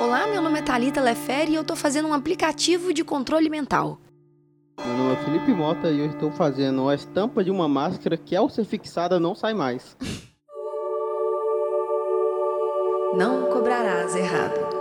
Olá, meu nome é Thalita Lefere e eu tô fazendo um aplicativo de controle mental. Meu nome é Felipe Mota e eu estou fazendo a estampa de uma máscara que ao ser fixada não sai mais. Não cobrarás errado.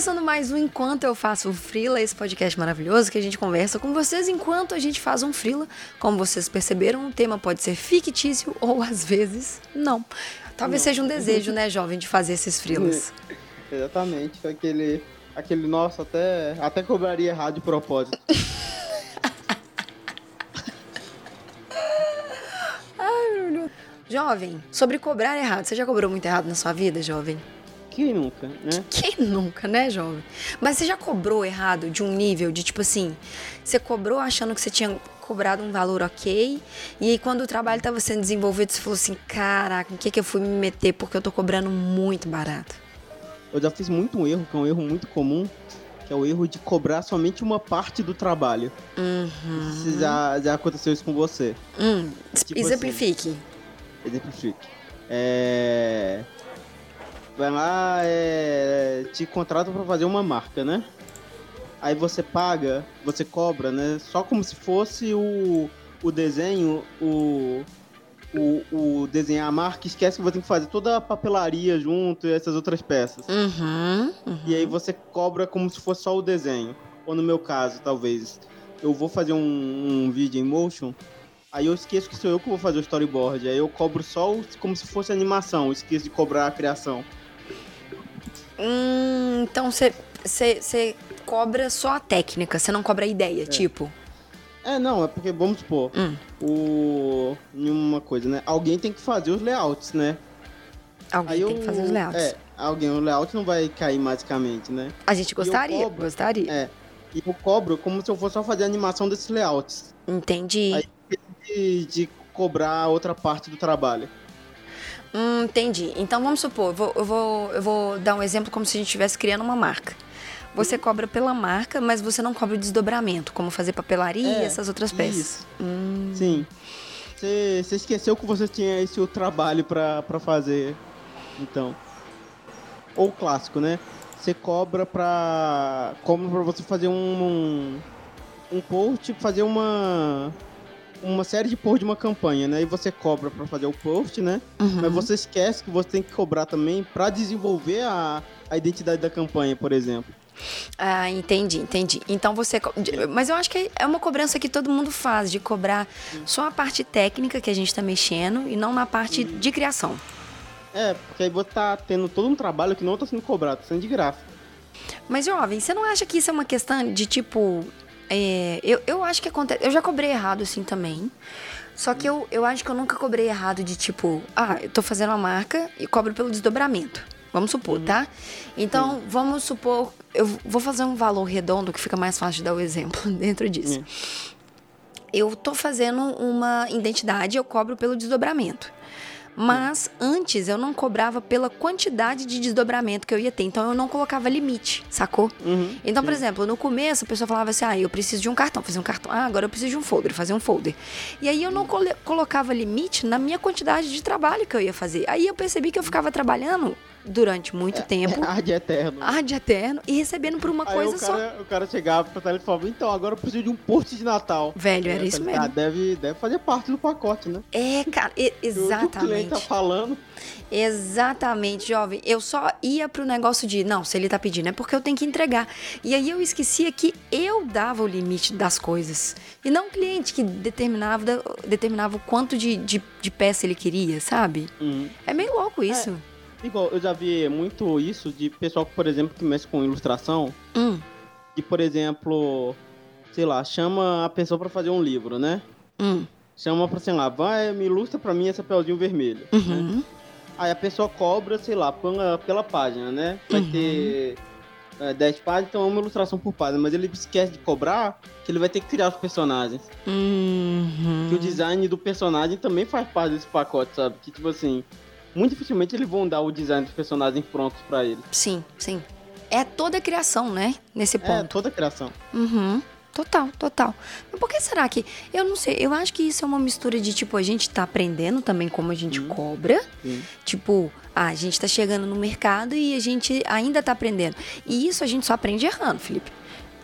Começando mais um Enquanto Eu Faço o Frila, esse podcast maravilhoso que a gente conversa com vocês enquanto a gente faz um Frila. Como vocês perceberam, o tema pode ser fictício ou às vezes não. Talvez Não. seja um desejo, né, jovem, de fazer esses Frilas. Exatamente, aquele, aquele nossa, até, até cobraria errado de propósito. Jovem, sobre cobrar errado, você já cobrou muito errado na sua vida, jovem? Quem nunca, né? Quem nunca, né, jovem? Mas você já cobrou errado de um nível de tipo assim, você cobrou achando que você tinha cobrado um valor ok, e aí quando o trabalho estava sendo desenvolvido, você falou assim, caraca, o que que eu fui me meter porque eu tô cobrando muito barato. Eu já fiz muito um erro, que é um erro muito comum, que é o erro de cobrar somente uma parte do trabalho. Uhum. Já, já aconteceu isso com você. Hum, Tipo exemplifique. Exemplifique. É... Vai lá, é... te contrata para fazer uma marca, né? Aí você paga, você cobra, né? Só como se fosse o, o desenho, o, o, o desenhar a marca, esquece que você tem que fazer toda a papelaria junto e essas outras peças. Uhum, uhum. E aí você cobra como se fosse só o desenho. Ou no meu caso, talvez, eu vou fazer um, um vídeo em motion, aí eu esqueço que sou eu que vou fazer o storyboard. Aí eu cobro só como se fosse animação, esqueço de cobrar a criação. Hum, então você cobra só a técnica, você não cobra a ideia, tipo. É, não, é porque, vamos supor, Hum. o... uma coisa, né? Alguém tem que fazer os layouts, né? Alguém Aí tem eu- que fazer os layouts. É, alguém, o layout não vai cair magicamente, né? A gente gostaria, cobro. gostaria. É. E eu cobro como se eu fosse só fazer a animação desses layouts. Entendi. Aí- De, de cobrar outra parte do trabalho. Hum, entendi. Então vamos supor, eu vou, eu, vou, eu vou dar um exemplo como se a gente estivesse criando uma marca. Você cobra pela marca, mas você não cobra o desdobramento, como fazer papelaria e É, essas outras peças. Isso. Hum, Sim. Você você esqueceu que você tinha esse trabalho pra, pra fazer. Então. Ou o clássico, né? Você cobra pra. Cobra pra você fazer um. Um, um post, fazer uma. Uma série de posts de uma campanha, né? E você cobra pra fazer o post, né? uhum. Mas você esquece que você tem que cobrar também pra desenvolver a, a identidade da campanha, por exemplo. Ah, entendi, entendi. Então você. Mas eu acho que é uma cobrança que todo mundo faz, de cobrar só a parte técnica que a gente tá mexendo e não na parte de criação. É, porque aí você tá tendo todo um trabalho que não tá sendo cobrado, tá sendo de graça. Mas, jovem, você não acha que isso é uma questão de tipo. É, eu, eu acho que acontece. Eu já cobrei errado assim também. Só que eu, eu acho que eu nunca cobrei errado de tipo, ah, eu tô fazendo uma marca e cobro pelo desdobramento. Vamos supor, tá? Então, vamos supor, eu vou fazer um valor redondo que fica mais fácil de dar o exemplo dentro disso. Eu tô fazendo uma identidade, eu cobro pelo desdobramento. Mas antes eu não cobrava pela quantidade de desdobramento que eu ia ter. Então eu não colocava limite, sacou? Uhum, Então, por sim. exemplo, no começo a pessoa falava assim: ah, eu preciso de um cartão, fazer um cartão. Ah, agora eu preciso de um folder, fazer um folder. E aí eu não colocava limite na minha quantidade de trabalho que eu ia fazer. Aí eu percebi que eu ficava trabalhando durante muito tempo, Ar de eterno. ar de eterno, e recebendo por uma Aí coisa o só. cara, o cara chegava pra Thalita e falava, então, agora eu preciso de um post de Natal. Velho, era Aí a isso Thalita, mesmo. Ah, deve, deve fazer parte do pacote, né? É, cara, e- O que o cliente exatamente. tá falando. Exatamente, jovem. Eu só ia pro negócio de, não, se ele tá pedindo é porque eu tenho que entregar. E aí eu esquecia que eu dava o limite das coisas. E não o cliente que determinava, determinava o quanto de, de, de peça ele queria, sabe? Uhum. É meio louco isso. Igual, eu já vi muito isso de pessoal por exemplo, que mexe com ilustração. Hum, Que, por exemplo, sei lá, chama a pessoa pra fazer um livro, né? hum, Chama pra, sei lá, vai, me ilustra pra mim esse papelzinho vermelho. né? uhum, Aí a pessoa cobra, sei lá, pela, pela página, né? Vai Uhum. ter é, 10 páginas, então é uma ilustração por página. Mas ele esquece de cobrar que ele vai ter que criar os personagens. Uhum. Que o design do personagem também faz parte desse pacote, sabe? Que, tipo assim, muito dificilmente eles vão dar o design dos personagens prontos pra ele. Sim, sim. É toda a criação, né? Nesse É, ponto. toda a criação. Uhum. Total, total. Mas por que será que. Eu não sei, eu acho que isso é uma mistura de, tipo, a gente tá aprendendo também como a gente cobra. Sim. Tipo, ah, a gente tá chegando no mercado e a gente ainda tá aprendendo. E isso a gente só aprende errando, Felipe.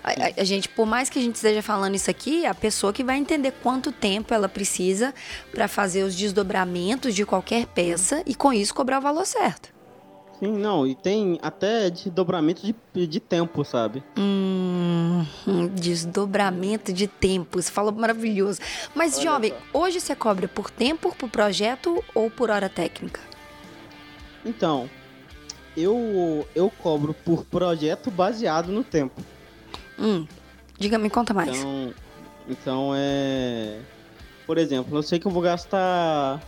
A, a- gente, por mais que a gente esteja falando isso aqui, a pessoa que vai entender quanto tempo ela precisa pra fazer os desdobramentos de qualquer peça e com isso cobrar o valor certo. Sim, não, e tem até desdobramento de, de tempo, sabe? Hum, desdobramento de tempo. Você falou maravilhoso. Mas, Olha jovem, só. hoje você cobra por tempo, por projeto ou por hora técnica? Então, eu, eu cobro por projeto baseado no tempo. Hum, diga, me conta mais. Então, então é. Por exemplo, eu sei que eu vou gastar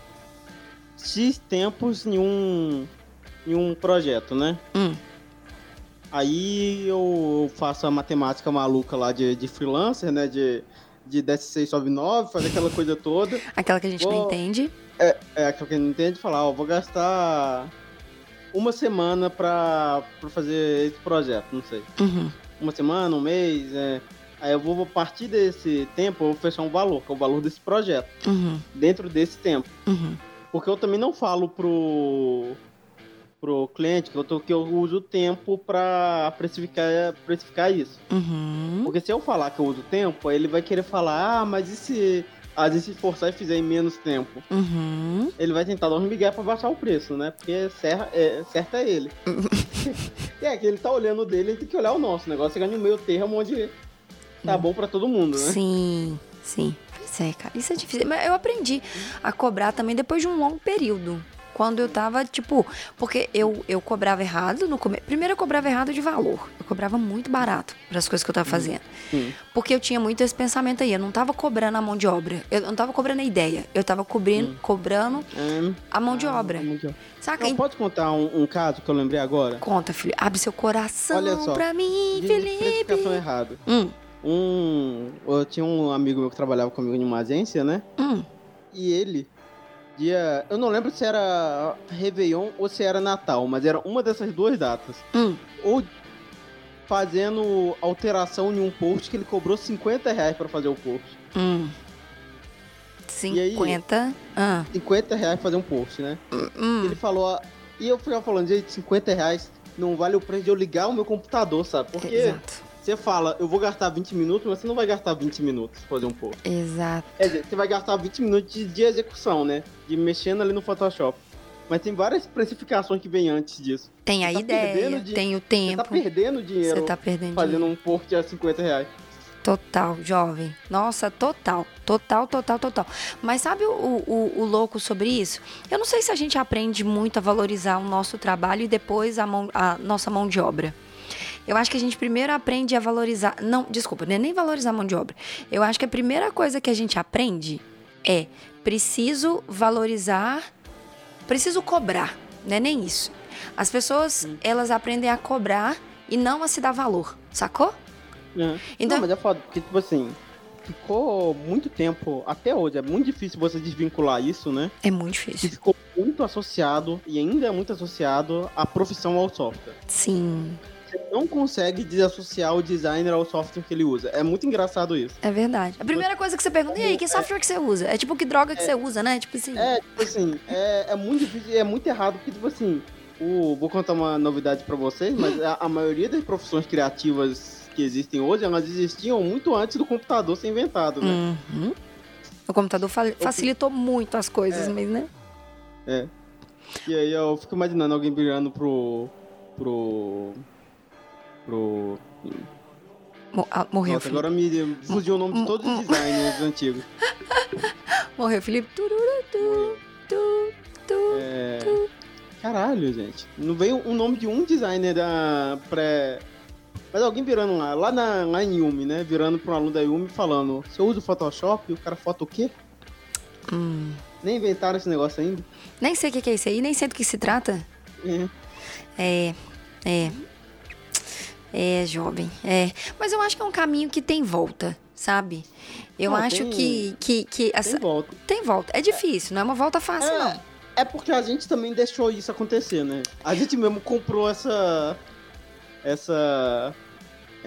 X tempos em um, em um projeto, né? Hum, Aí eu faço a matemática maluca lá de, de freelancer, né? De, de 16 sobe 9, fazer aquela coisa toda. aquela que a gente não Vou- entende. É aquilo que a gente entende falar, ó, vou gastar uma semana pra, pra fazer esse projeto, não sei. Uhum, Uma semana, um mês, é. Aí eu vou, a partir desse tempo, eu vou fechar um valor, que é o valor desse projeto, uhum, dentro desse tempo. uhum. Porque eu também não falo pro, pro cliente que eu, tô, que eu uso o tempo pra precificar, precificar isso. Uhum. Porque se eu falar que eu uso tempo, aí ele vai querer falar, ah, mas e se às vezes se esforçar e fizer em menos tempo? Uhum. Ele vai tentar dar um migué pra baixar o preço, né? Porque certo é, certo é ele. é que ele tá olhando o dele, ele tem que olhar o nosso. O negócio é chegar no meio termo onde tá bom pra todo mundo, né? Sim, sim. Pois é, cara. Isso é difícil. Mas eu aprendi a cobrar também depois de um longo período. Quando eu tava, tipo, porque eu, eu cobrava errado no começo. Primeiro eu cobrava errado de valor. Eu cobrava muito barato para as coisas que eu tava fazendo. Sim. Porque eu tinha muito esse pensamento aí. Eu não tava cobrando a mão de obra. Eu não tava cobrando a ideia. Eu tava cobrindo, cobrando É, a mão de obra. a mão de obra. Saca? Não, pode contar um, um caso que eu lembrei agora? Conta, filho. Abre seu coração Olha só, pra mim, De Felipe. errada. Hum, Um, eu tinha um amigo meu que trabalhava comigo em uma agência, né? hum, E ele, dia. Eu não lembro se era Réveillon ou se era Natal, mas era uma dessas duas datas. hum. Ou fazendo alteração em um post que ele cobrou 50 reais pra fazer o post. Hum. E aí? 50. Ah, 50 reais fazer um post, né? hum. Ele falou. E eu ficava falando, gente, 50 reais não vale o preço de eu ligar o meu computador, sabe? Porque Exato. Você fala, eu vou gastar 20 minutos, mas você não vai gastar 20 minutos fazer um post. Exato. Quer dizer, você vai gastar 20 minutos de, de execução, né? De mexendo ali no Photoshop. Mas tem várias precificações que vem antes disso. Tem a tá ideia, de- tem o Você tempo. tá perdendo dinheiro Você tá perdendo fazendo dinheiro. um post a 50 reais. Total, jovem. Nossa, total. Total, total, total. Mas sabe o, o, o louco sobre isso? Eu não sei se a gente aprende muito a valorizar o nosso trabalho e depois a, mão, a nossa mão de obra. Eu acho que a gente primeiro aprende a valorizar. Não, desculpa, não é nem valorizar a mão de obra. Eu acho que a primeira coisa que a gente aprende é preciso valorizar, preciso cobrar. Não é nem isso. As pessoas, elas aprendem a cobrar e não a se dar valor, sacou? É. Então- Não, mas é foda, porque, tipo assim, ficou muito tempo, até hoje, é muito difícil você desvincular isso, né? É muito Que difícil. ficou muito associado, e ainda é muito associado, à profissão ao software. Sim, Você não consegue desassociar o designer ao software que ele usa. É muito engraçado isso. é verdade. A primeira coisa que você pergunta, e aí, que software que você usa? É tipo, que droga que você usa, né? Tipo assim. É, tipo assim, é, é muito difícil, é muito errado, porque, tipo assim, o, vou contar uma novidade pra vocês, mas a, a maioria das profissões criativas que existem hoje, elas existiam muito antes do computador ser inventado, né? Uhum. O computador fa- facilitou muito as coisas, É. mas, né? É. E aí eu fico imaginando alguém virando pro. pro. Pro. Ah, morreu, Nossa, Felipe. agora me fugiu o nome de todos os designers antigos. Morreu, Felipe. Tururu, tu, tu, tu. É... Caralho, gente. Não veio o nome de um designer da pré. Mas alguém virando lá, lá, na, lá em Yumi, né? Virando pra um aluno da Yumi falando: Você usa o Photoshop? E o cara foto o quê? Hum. Nem inventaram esse negócio ainda. Nem sei o que que é isso aí, nem sei do que se trata. É. É. É. É, jovem, é. Mas eu acho que é um caminho que tem volta, sabe? Eu Não, acho tem- que, que, que essa... Tem volta. Tem volta. É difícil, não é uma volta fácil, É, não. é porque a gente também deixou isso acontecer, né? A gente mesmo comprou essa. Essa.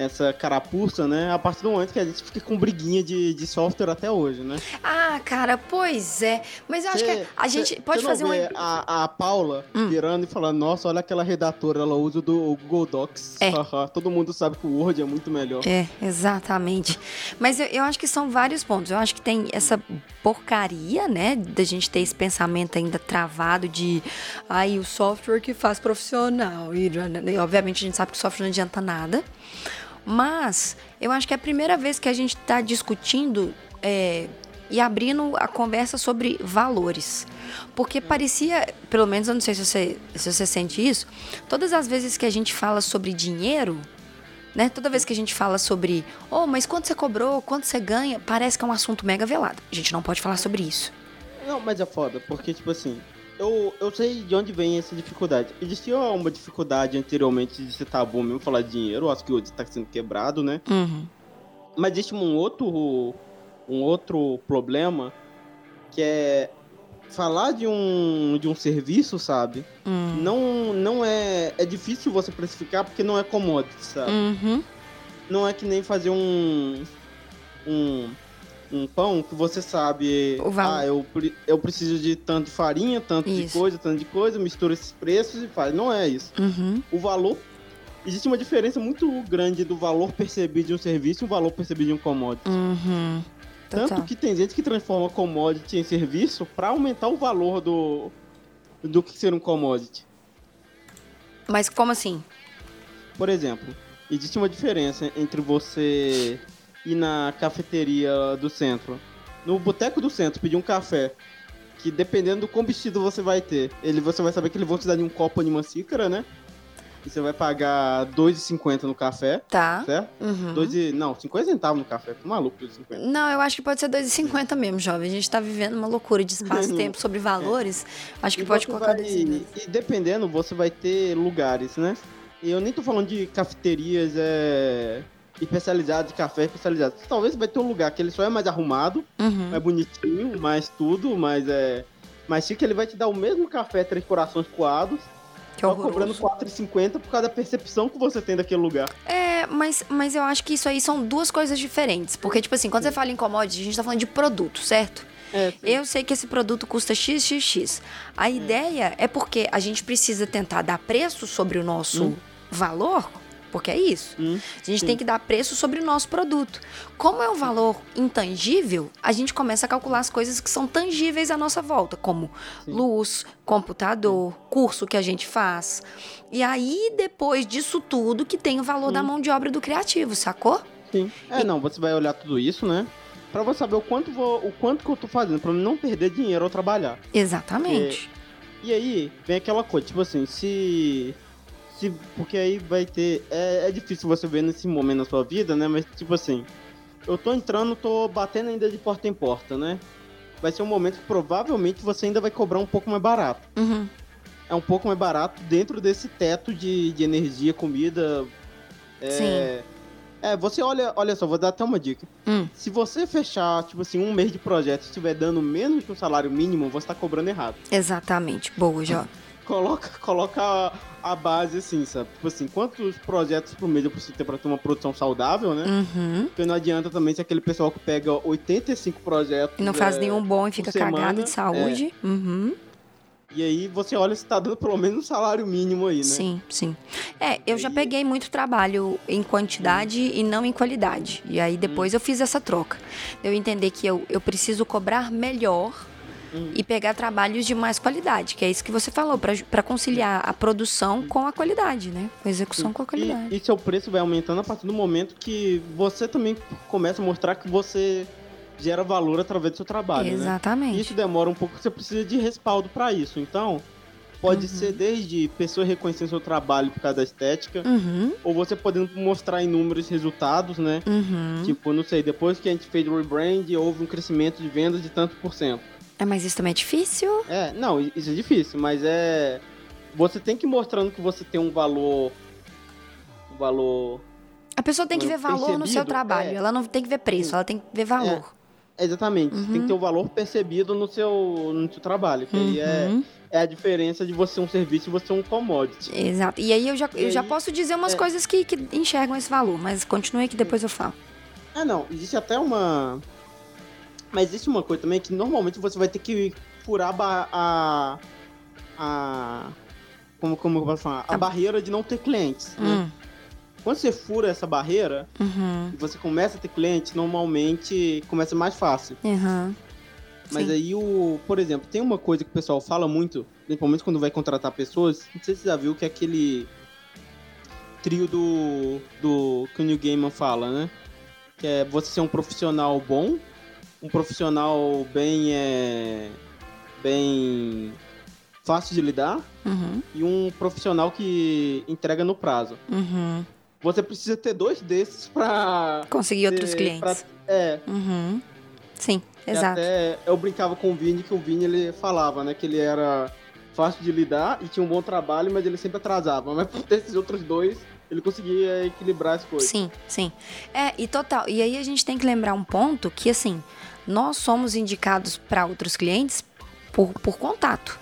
Essa carapuça, né? A partir do momento que a gente fica com briguinha de, de software até hoje, né? Ah, cara, pois é. Mas eu acho que a gente Cê- pode cê fazer uma. a, a Paula Hum. virando e falando, nossa, olha aquela redatora, ela usa o do Google Docs. É. Todo mundo sabe que o Word é muito melhor. É, exatamente. Mas eu, eu acho que são vários pontos. Eu acho que tem essa porcaria, né, da gente ter esse pensamento ainda travado de aí o software que faz profissional. E, obviamente a gente sabe que o software não adianta nada. Mas eu acho que é a primeira vez que a gente está discutindo é, e abrindo a conversa sobre valores. Porque parecia, pelo menos eu não sei se você, se você sente isso, todas as vezes que a gente fala sobre dinheiro, né? Toda vez que a gente fala sobre, oh, mas quanto você cobrou, quanto você ganha, parece que é um assunto mega velado. A gente não pode falar sobre isso. Não, mas é foda, porque, tipo assim, eu, eu sei de onde vem essa dificuldade. Existia uma dificuldade anteriormente de ser tabu mesmo falar de dinheiro, acho que hoje está sendo quebrado, né? Uhum. Mas existe um outro, um outro problema que é falar de um, de um serviço, sabe? Hum. Não, não é. É difícil você precificar porque não é commodity, sabe? Uhum. Não é que nem fazer um. Um. Um pão que você sabe. Ah, eu, eu preciso de tanto de farinha, tanto de Isso. coisa, tanto de coisa, mistura esses preços e faz. Não é isso. Uhum. O valor. Existe uma diferença muito grande do valor percebido de um serviço e o valor percebido de um commodity. Uhum. Total. Tanto que tem gente que transforma commodity em serviço para aumentar o valor do. do que ser um commodity. Mas como assim? Por exemplo, existe uma diferença entre você ir na cafeteria do centro, no boteco do centro, pedir um café, que dependendo do quão vestido você vai ter, ele, você vai saber que eles vão te dar em um copo em uma xícara, né? E você vai pagar R$ 2,50 no café, Tá. certo? Uhum. Dois e, não, 50 centavos no café. Tô maluco, 2,50. Não, eu acho que pode ser 2,50 mesmo, jovem. A gente tá vivendo uma loucura de espaço e tempo sobre valores. Acho que E pode colocar vai- 2,50. E dependendo, você vai ter lugares, né? E eu nem tô falando de cafeterias é, especializadas, de café especializado. Talvez vai ter um lugar que ele só é mais arrumado, Uhum. mais bonitinho, mais tudo, mas é. Mas chique, ele vai te dar o mesmo café três corações coados, Que só cobrando horroroso. R$4,50 por causa da percepção que você tem daquele lugar. É, mas, mas eu acho que isso aí são duas coisas diferentes. Porque, tipo assim, quando você fala em commodity, a gente tá falando de produto, certo? É, Eu sei que esse produto custa XXX. A ideia é porque a gente precisa tentar dar preço sobre o nosso Hum. valor, porque é isso. Hum, A gente sim. tem que dar preço sobre o nosso produto. Como é um valor intangível, a gente começa a calcular as coisas que são tangíveis à nossa volta, como Sim. luz, computador, curso que a gente faz. E aí, depois disso tudo, que tem o valor Hum. da mão de obra do criativo, sacou? Sim. É, não, você vai olhar tudo isso, né? Pra você saber o quanto, vou, o quanto que eu tô fazendo, pra não perder dinheiro ao trabalhar. Exatamente. E aí, vem aquela coisa, tipo assim, se. Se porque aí vai ter. É, é difícil você ver nesse momento na sua vida, né? Mas, tipo assim, eu tô entrando, tô batendo ainda de porta em porta, né? Vai ser um momento que provavelmente você ainda vai cobrar um pouco mais barato. Uhum. É um pouco mais barato dentro desse teto de, de energia, comida. É, Sim. É, você olha, olha só, vou dar até uma dica. Hum. Se você fechar, tipo assim, um mês de projeto e estiver dando menos que o salário mínimo, você tá cobrando errado. Exatamente. Boa, Jó. Coloca, coloca a, a base assim, sabe? Tipo assim, quantos projetos por mês eu preciso ter pra ter uma produção saudável, né? Uhum. Porque não adianta também ser aquele pessoal que pega 85 projetos. E não faz é, nenhum bom e fica semana, cagado de saúde. Uhum. E aí você olha se tá dando pelo menos um salário mínimo aí, né? Sim, sim. É, eu já peguei muito trabalho em quantidade e não em qualidade. E aí depois eu fiz essa troca. Eu entender que eu, eu preciso cobrar melhor Hum. e pegar trabalhos de mais qualidade, que é isso que você falou, para conciliar a produção com a qualidade, né? A execução com a qualidade. E, e seu preço vai aumentando a partir do momento que você também começa a mostrar que você gera valor através do seu trabalho, né? Exatamente. Isso demora um pouco, você precisa de respaldo para isso. Então, pode Uhum. ser desde pessoas reconhecendo seu trabalho por causa da estética, Uhum, ou você podendo mostrar inúmeros resultados, né? uhum. Tipo, não sei, depois que a gente fez o rebrand, houve um crescimento de vendas de tanto por cento. É, mas isso também é difícil? É, não, isso é difícil, mas é. Você tem que ir mostrando que você tem um valor o valor. A pessoa tem que ver valor no seu Percebido, trabalho. é. Ela não tem que ver preço, ela tem que ver valor. Exatamente. Uhum. Tem que ter o valor percebido no seu, no seu trabalho. Que aí é, Uhum. é a diferença de você ser um serviço e você ser um commodity. Exato. E aí eu já, E eu já aí, posso dizer umas é. coisas que, que enxergam esse valor, mas continue que depois eu falo. Ah, não. Existe até uma. Mas existe uma coisa também que normalmente você vai ter que furar a. a, como, como eu posso falar? A A- barreira de não ter clientes. né? Hum. Quando você fura essa barreira Uhum. você começa a ter cliente, normalmente começa mais fácil. Uhum. Mas Sim. aí o. Por exemplo, tem uma coisa que o pessoal fala muito, principalmente quando vai contratar pessoas. Não sei se você já viu que é aquele trio do. do que o New Gaiman fala, né? Que é você ser um profissional bom, um profissional bem. É, bem. fácil de lidar Uhum. e um profissional que entrega no prazo. Uhum. Você precisa ter dois desses pra. Conseguir outros ter- clientes. pra- é, Uhum. Sim, E exato. Até eu brincava com o Vini que o Vini ele falava, né, que ele era fácil de lidar e tinha um bom trabalho, mas ele sempre atrasava. Mas por ter esses outros dois, ele conseguia equilibrar as coisas. Sim, sim. É, e total. E aí a gente tem que lembrar um ponto que, assim, nós somos indicados para outros clientes por, por contato.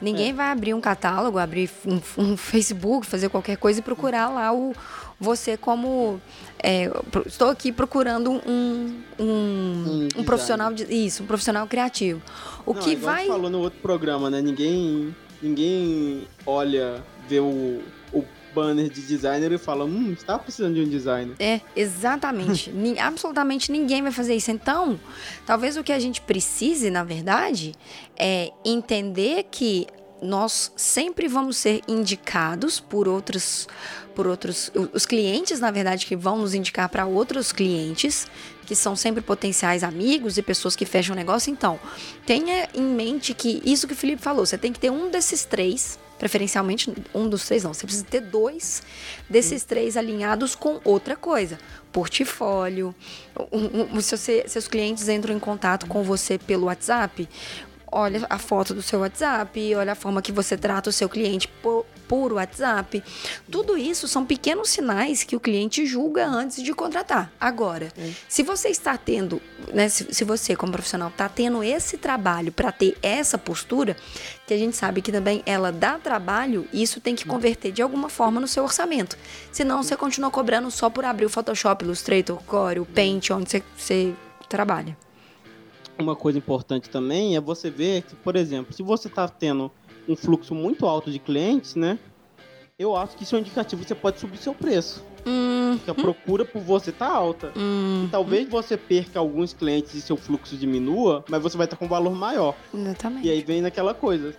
Ninguém vai abrir um catálogo, abrir um, um Facebook, fazer qualquer coisa e procurar lá o você como é, estou aqui procurando um, um, um profissional de isso, um profissional criativo. O Não, que vai gente falou no outro programa, né? Ninguém, ninguém olha, vê o banner de designer e fala, hum, está precisando de um designer. É, exatamente. Ni- absolutamente ninguém vai fazer isso. Então, talvez o que a gente precise, na verdade, é entender que nós sempre vamos ser indicados por outros por outros os clientes na verdade que vão nos indicar para outros clientes que são sempre potenciais amigos e pessoas que fecham negócio então tenha em mente que isso que o Felipe falou você tem que ter um desses três preferencialmente um dos três não. Você precisa ter dois desses três alinhados com outra coisa. Portfólio. Um- um- se você- seus clientes entram em contato com você pelo WhatsApp olha a foto do seu WhatsApp, olha a forma que você trata o seu cliente por, WhatsApp. Tudo isso são pequenos sinais que o cliente julga antes de contratar. Agora, se você está tendo, né, se, se você como profissional está tendo esse trabalho para ter essa postura, que a gente sabe que também ela dá trabalho, isso tem que converter de alguma forma no seu orçamento. Senão você continua cobrando só por abrir o Photoshop, Illustrator, Core, o Paint, onde você, você trabalha. Uma coisa importante também é você ver que, por exemplo, se você está tendo um fluxo muito alto de clientes, né? Eu acho que isso é um indicativo que você pode subir seu preço. Hum, Porque a procura por você tá alta. hum, E talvez você perca alguns clientes e seu fluxo diminua, mas você vai estar com um valor maior. exatamente. E aí vem naquela coisa.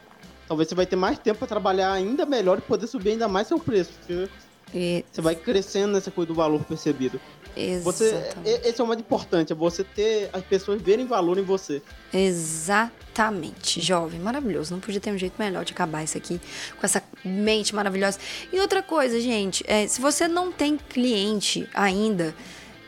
Talvez você vai ter mais tempo para trabalhar ainda melhor e poder subir ainda mais seu preço. Porque E- você vai crescendo nessa coisa do valor percebido. Você, exatamente. e- esse é o mais importante, é você ter as pessoas verem valor em você. Exatamente, jovem, maravilhoso. Não podia ter um jeito melhor de acabar isso aqui com essa mente maravilhosa. E outra coisa, gente, é, se você não tem cliente ainda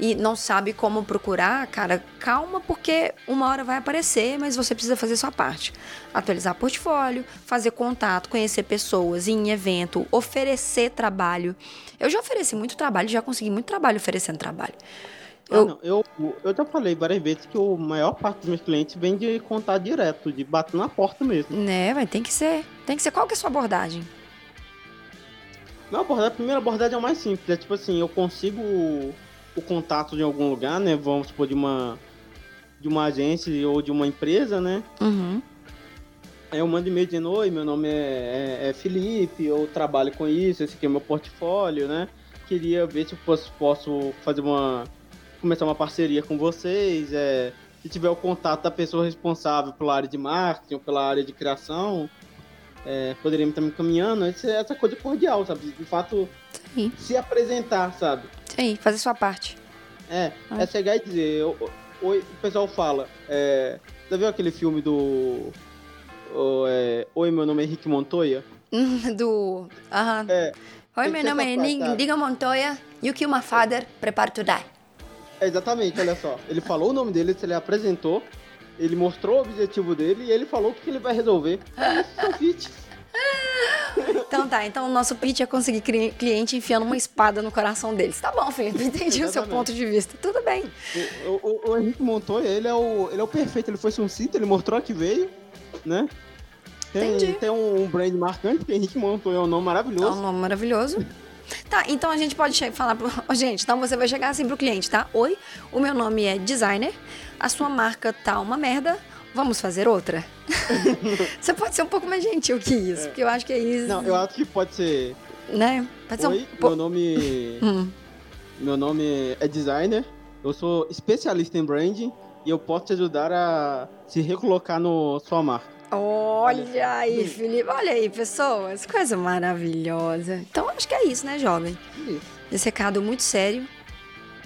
e não sabe como procurar, cara, calma, porque uma hora vai aparecer, mas você precisa fazer sua parte. Atualizar portfólio, fazer contato, conhecer pessoas, ir em evento, oferecer trabalho. Eu já ofereci muito trabalho, já consegui muito trabalho oferecendo trabalho. Ah, Eu- não, eu, eu já falei várias vezes que a maior parte dos meus clientes vem de contato direto, de bater na porta mesmo. Né, vai, tem que ser. Tem que ser. Qual que é a sua abordagem? Abordagem, a primeira abordagem é o mais simples. É tipo assim, eu consigo o, contato de algum lugar, né? Vamos supor, de uma, de uma agência ou de uma empresa, né? Uhum. Aí eu mando e-mail dizendo, oi, meu nome é, é- é Felipe, eu trabalho com isso, esse aqui é meu portfólio, né? Queria ver se eu posso, posso fazer uma. começar uma parceria com vocês. É, se tiver o contato da pessoa responsável pela área de marketing ou pela área de criação, é, poderia estar me encaminhando. Essa, essa coisa cordial, sabe? De fato, aí. se apresentar, sabe? Aí, fazer sua parte. É, Ah. é chegar e dizer, eu- oi, o pessoal fala, é, já viu aquele filme do o, é, Oi, meu nome é Henrique Montoya? Do. Aham. É, Oi, meu nome é? Diga Montoya. You kill my father. Prepare to die. é exatamente, olha só. Ele falou o nome dele, ele apresentou, ele mostrou o objetivo dele e ele falou o que ele vai resolver. É isso, é o fit. Então tá, então o nosso pitch é conseguir cliente enfiando uma espada no coração deles. Tá bom, Felipe, entendi o seu Exatamente. ponto de vista. Tudo bem. O, o- o Henrique Montoya, ele é o, ele é o perfeito. Ele foi sítio, ele mostrou que veio, né? Tem, Entendi. tem um, um brand marcante, porque Henrique Montoya é um nome É um maravilhoso. nome maravilhoso. Tá, então a gente pode falar pro. Ô, gente, então você vai chegar assim pro cliente, tá? Oi, o meu nome é designer, a sua marca tá uma merda, vamos fazer outra? você pode ser um pouco mais gentil que isso, porque eu acho que é isso. Não, eu acho que pode ser. Né? Pode ser Oi, um pouco. meu nome. Hum. Meu nome é designer. Eu sou especialista em branding e eu posso te ajudar a se recolocar no sua marca. Olha aí, Felipe. Olha aí, pessoas. Coisa maravilhosa. Então, acho que é isso, né, jovem? Isso. Esse recado muito sério.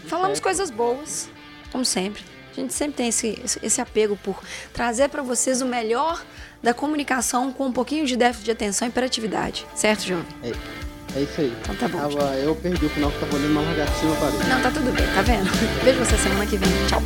Falamos coisas boas, como sempre. A gente sempre tem esse, esse- apego por trazer para vocês o melhor da comunicação com um pouquinho de déficit de atenção e hiperatividade. Certo, jovem? É isso aí. Então tá bom. Tava, eu perdi o final que tava olhando uma lagartinha na parede. Não, tá tudo bem, tá vendo? Vejo você semana que vem. Tchau.